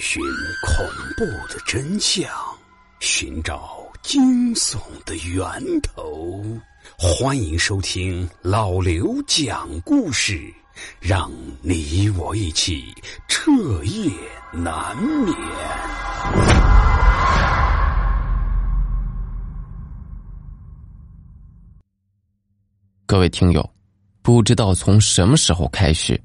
寻恐怖的真相，寻找惊悚的源头。欢迎收听老刘讲故事，让你我一起彻夜难眠。各位听友，不知道从什么时候开始。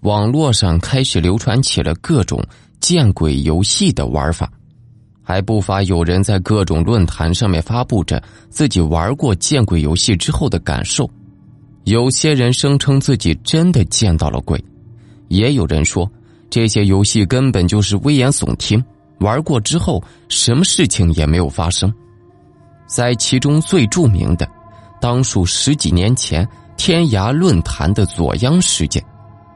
网络上开始流传起了各种见鬼游戏的玩法，还不乏有人在各种论坛上面发布着自己玩过见鬼游戏之后的感受。有些人声称自己真的见到了鬼，也有人说这些游戏根本就是危言耸听，玩过之后什么事情也没有发生。在其中最著名的，当属十几年前天涯论坛的左央事件。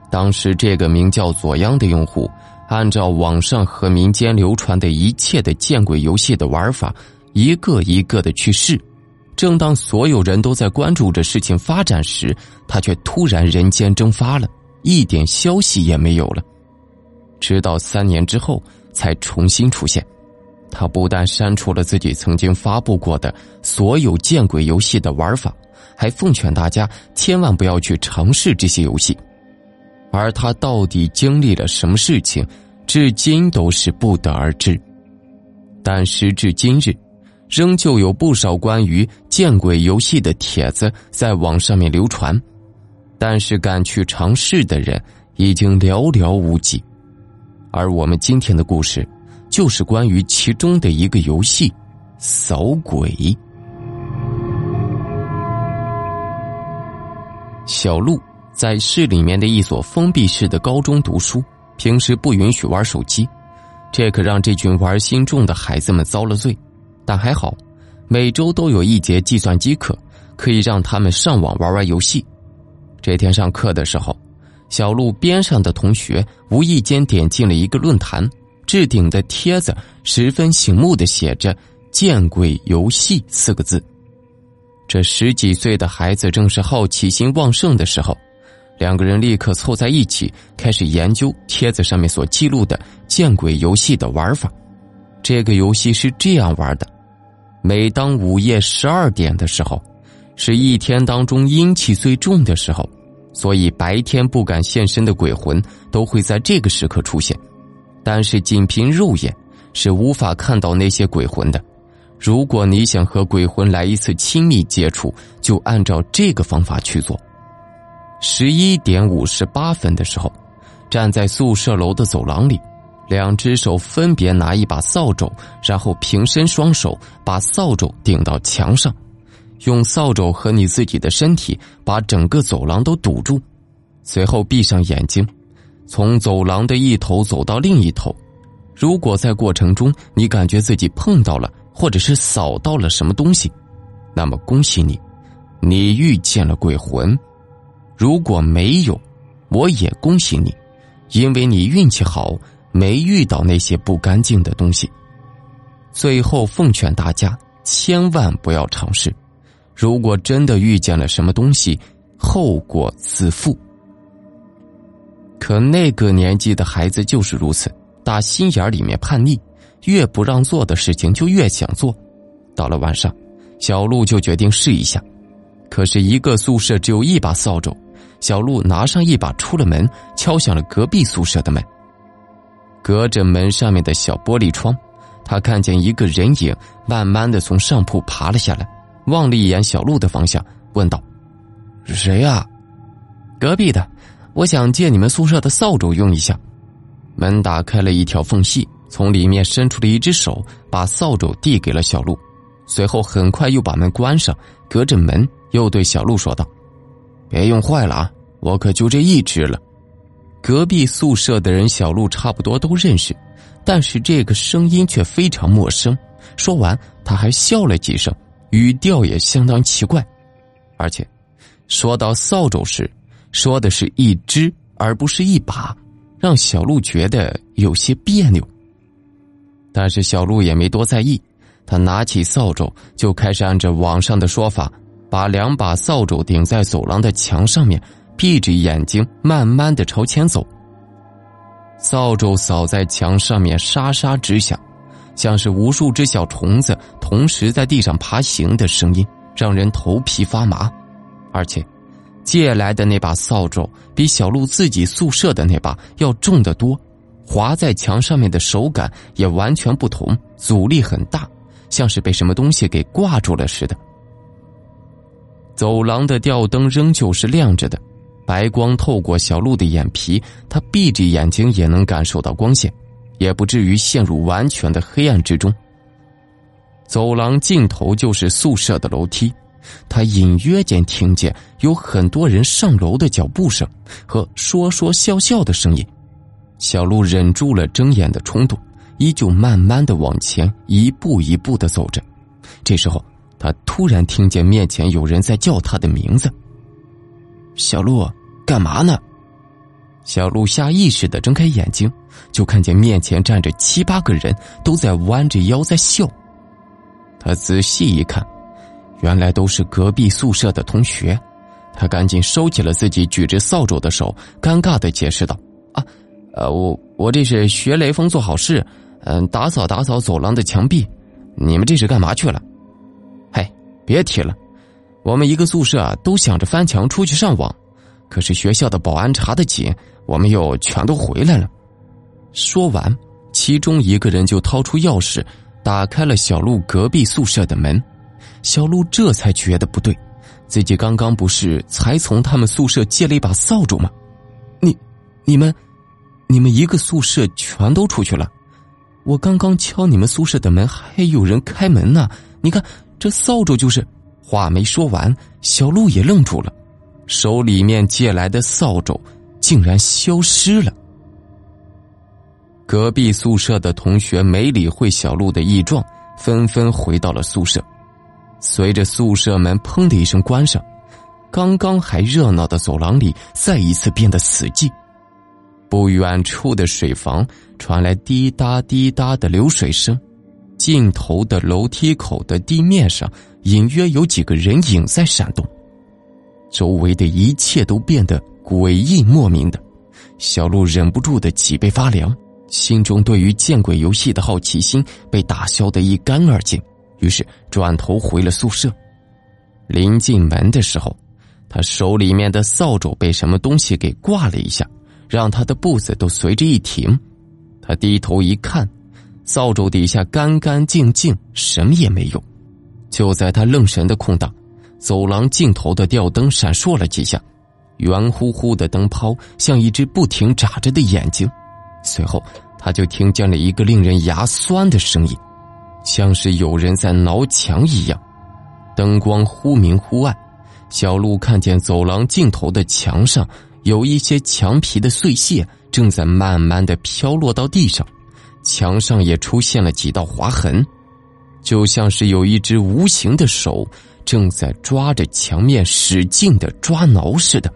当时，这个名叫左央的用户，按照网上和民间流传的一切的见鬼游戏的玩法，一个一个的去试。正当所有人都在关注着事情发展时，他却突然人间蒸发了，一点消息也没有了。直到三年之后才重新出现。他不但删除了自己曾经发布过的所有见鬼游戏的玩法，还奉劝大家千万不要去尝试这些游戏。而他到底经历了什么事情，至今都是不得而知。但时至今日，仍旧有不少关于见鬼游戏的帖子在网上面流传，但是敢去尝试的人已经寥寥无几。而我们今天的故事，就是关于其中的一个游戏——扫鬼。小鹿。在市里面的一所封闭式的高中读书，平时不允许玩手机，这可让这群玩心重的孩子们遭了罪。但还好，每周都有一节计算机课，可以让他们上网玩玩游戏。这天上课的时候，小路边上的同学无意间点进了一个论坛，置顶的帖子十分醒目的写着“见鬼游戏”四个字。这十几岁的孩子正是好奇心旺盛的时候。两个人立刻凑在一起，开始研究帖子上面所记录的见鬼游戏的玩法。这个游戏是这样玩的：每当午夜十二点的时候，是一天当中阴气最重的时候，所以白天不敢现身的鬼魂都会在这个时刻出现。但是仅凭肉眼是无法看到那些鬼魂的。如果你想和鬼魂来一次亲密接触，就按照这个方法去做。十一点五十八分的时候，站在宿舍楼的走廊里，两只手分别拿一把扫帚，然后平伸双手把扫帚顶到墙上，用扫帚和你自己的身体把整个走廊都堵住，随后闭上眼睛，从走廊的一头走到另一头。如果在过程中你感觉自己碰到了或者是扫到了什么东西，那么恭喜你，你遇见了鬼魂。如果没有，我也恭喜你，因为你运气好，没遇到那些不干净的东西。最后奉劝大家，千万不要尝试。如果真的遇见了什么东西，后果自负。可那个年纪的孩子就是如此，打心眼里面叛逆，越不让做的事情就越想做。到了晚上，小鹿就决定试一下。可是，一个宿舍只有一把扫帚。小鹿拿上一把，出了门，敲响了隔壁宿舍的门。隔着门上面的小玻璃窗，他看见一个人影慢慢的从上铺爬了下来，望了一眼小鹿的方向，问道：“谁呀？”“隔壁的，我想借你们宿舍的扫帚用一下。”门打开了一条缝隙，从里面伸出了一只手，把扫帚递给了小鹿，随后很快又把门关上，隔着门又对小鹿说道。别用坏了啊！我可就这一只了。隔壁宿舍的人小鹿差不多都认识，但是这个声音却非常陌生。说完，他还笑了几声，语调也相当奇怪。而且，说到扫帚时，说的是一只而不是一把，让小鹿觉得有些别扭。但是小鹿也没多在意，他拿起扫帚就开始按照网上的说法。把两把扫帚顶在走廊的墙上面，闭着眼睛，慢慢的朝前走。扫帚扫在墙上面沙沙直响，像是无数只小虫子同时在地上爬行的声音，让人头皮发麻。而且，借来的那把扫帚比小鹿自己宿舍的那把要重得多，划在墙上面的手感也完全不同，阻力很大，像是被什么东西给挂住了似的。走廊的吊灯仍旧是亮着的。白光透过小鹿的眼皮，他闭着眼睛也能感受到光线，也不至于陷入完全的黑暗之中。走廊尽头就是宿舍的楼梯，他隐约间听见有很多人上楼的脚步声和说说笑笑的声音。小鹿忍住了睁眼的冲动，依旧慢慢的往前一步一步的走着。这时候，他突然听见面前有人在叫他的名字。小鹿，干嘛呢？小鹿下意识的睁开眼睛，就看见面前站着七八个人，都在弯着腰在笑。他仔细一看，原来都是隔壁宿舍的同学。他赶紧收起了自己举着扫帚的手，尴尬的解释道：“啊，呃，我我这是学雷锋做好事，嗯，打扫打扫走廊的墙壁。你们这是干嘛去了？嗨，别提了。”我们一个宿舍都想着翻墙出去上网，可是学校的保安查得紧，我们又全都回来了。说完，其中一个人就掏出钥匙，打开了小鹿隔壁宿舍的门。小鹿这才觉得不对，自己刚刚不是才从他们宿舍借了一把扫帚吗？你、你们、你们一个宿舍全都出去了？我刚刚敲你们宿舍的门，还有人开门呢。你看，这扫帚就是。话没说完，小鹿也愣住了，手里面借来的扫帚竟然消失了。隔壁宿舍的同学没理会小鹿的异状，纷纷回到了宿舍。随着宿舍门“砰”的一声关上，刚刚还热闹的走廊里再一次变得死寂。不远处的水房传来滴答滴答的流水声，尽头的楼梯口的地面上。隐约有几个人影在闪动，周围的一切都变得诡异莫名的。小鹿忍不住的脊背发凉，心中对于见鬼游戏的好奇心被打消的一干二净。于是转头回了宿舍。临进门的时候，他手里面的扫帚被什么东西给挂了一下，让他的步子都随着一停。他低头一看，扫帚底下干干净净，什么也没有。就在他愣神的空档，走廊尽头的吊灯闪烁了几下，圆乎乎的灯泡像一只不停眨着的眼睛。随后，他就听见了一个令人牙酸的声音，像是有人在挠墙一样。灯光忽明忽暗，小鹿看见走廊尽头的墙上有一些墙皮的碎屑正在慢慢的飘落到地上，墙上也出现了几道划痕。就像是有一只无形的手正在抓着墙面使劲的抓挠似的。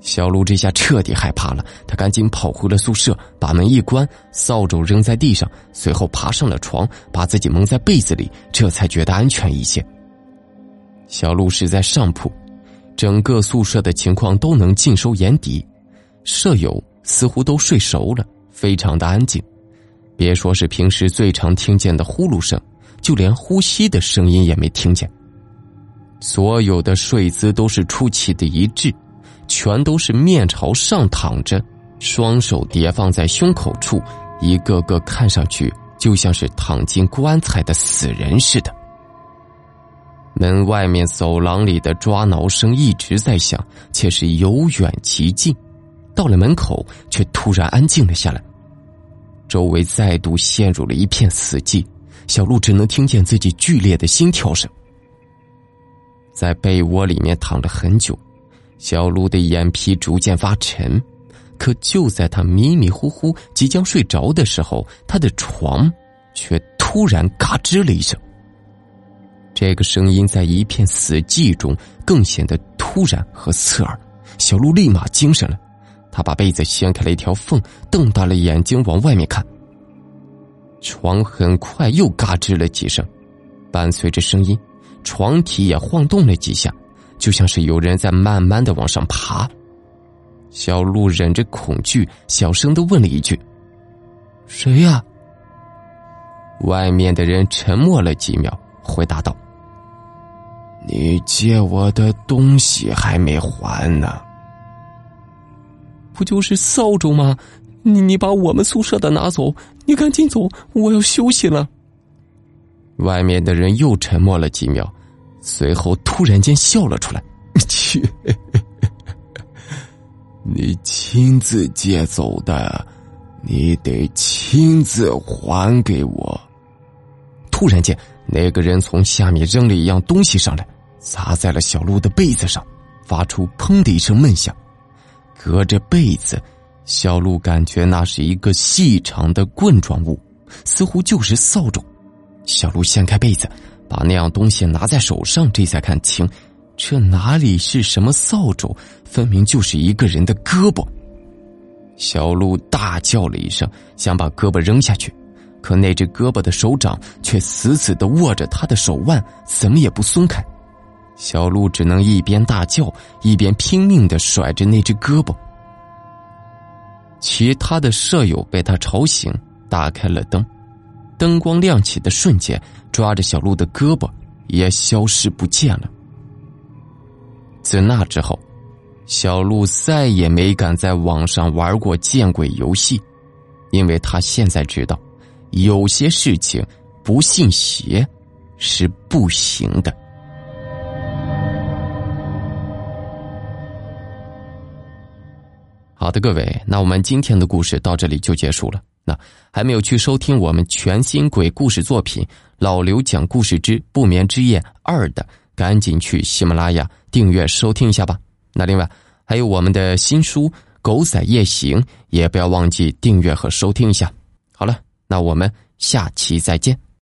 小鹿这下彻底害怕了，他赶紧跑回了宿舍，把门一关，扫帚扔在地上，随后爬上了床，把自己蒙在被子里，这才觉得安全一些。小鹿是在上铺，整个宿舍的情况都能尽收眼底，舍友似乎都睡熟了，非常的安静。别说是平时最常听见的呼噜声，就连呼吸的声音也没听见。所有的睡姿都是出奇的一致，全都是面朝上躺着，双手叠放在胸口处，一个个看上去就像是躺进棺材的死人似的。门外面走廊里的抓挠声一直在响，且是由远及近，到了门口却突然安静了下来。周围再度陷入了一片死寂，小鹿只能听见自己剧烈的心跳声。在被窝里面躺了很久，小鹿的眼皮逐渐发沉。可就在他迷迷糊糊即将睡着的时候，他的床却突然嘎吱了一声。这个声音在一片死寂中更显得突然和刺耳。小鹿立马精神了。他把被子掀开了一条缝，瞪大了眼睛往外面看。床很快又嘎吱了几声，伴随着声音，床体也晃动了几下，就像是有人在慢慢的往上爬。小鹿忍着恐惧，小声的问了一句：“谁呀？”外面的人沉默了几秒，回答道：“你借我的东西还没还呢。”不就是扫帚吗？你你把我们宿舍的拿走，你赶紧走，我要休息了。外面的人又沉默了几秒，随后突然间笑了出来：“ 去，你亲自借走的，你得亲自还给我。”突然间，那个人从下面扔了一样东西上来，砸在了小鹿的被子上，发出“砰”的一声闷响。隔着被子，小鹿感觉那是一个细长的棍状物，似乎就是扫帚。小鹿掀开被子，把那样东西拿在手上，这才看清，这哪里是什么扫帚，分明就是一个人的胳膊。小鹿大叫了一声，想把胳膊扔下去，可那只胳膊的手掌却死死的握着他的手腕，怎么也不松开。小鹿只能一边大叫，一边拼命的甩着那只胳膊。其他的舍友被他吵醒，打开了灯，灯光亮起的瞬间，抓着小鹿的胳膊也消失不见了。自那之后，小鹿再也没敢在网上玩过见鬼游戏，因为他现在知道，有些事情不信邪是不行的。好的，各位，那我们今天的故事到这里就结束了。那还没有去收听我们全新鬼故事作品《老刘讲故事之不眠之夜二》的，赶紧去喜马拉雅订阅收听一下吧。那另外还有我们的新书《狗仔夜行》，也不要忘记订阅和收听一下。好了，那我们下期再见。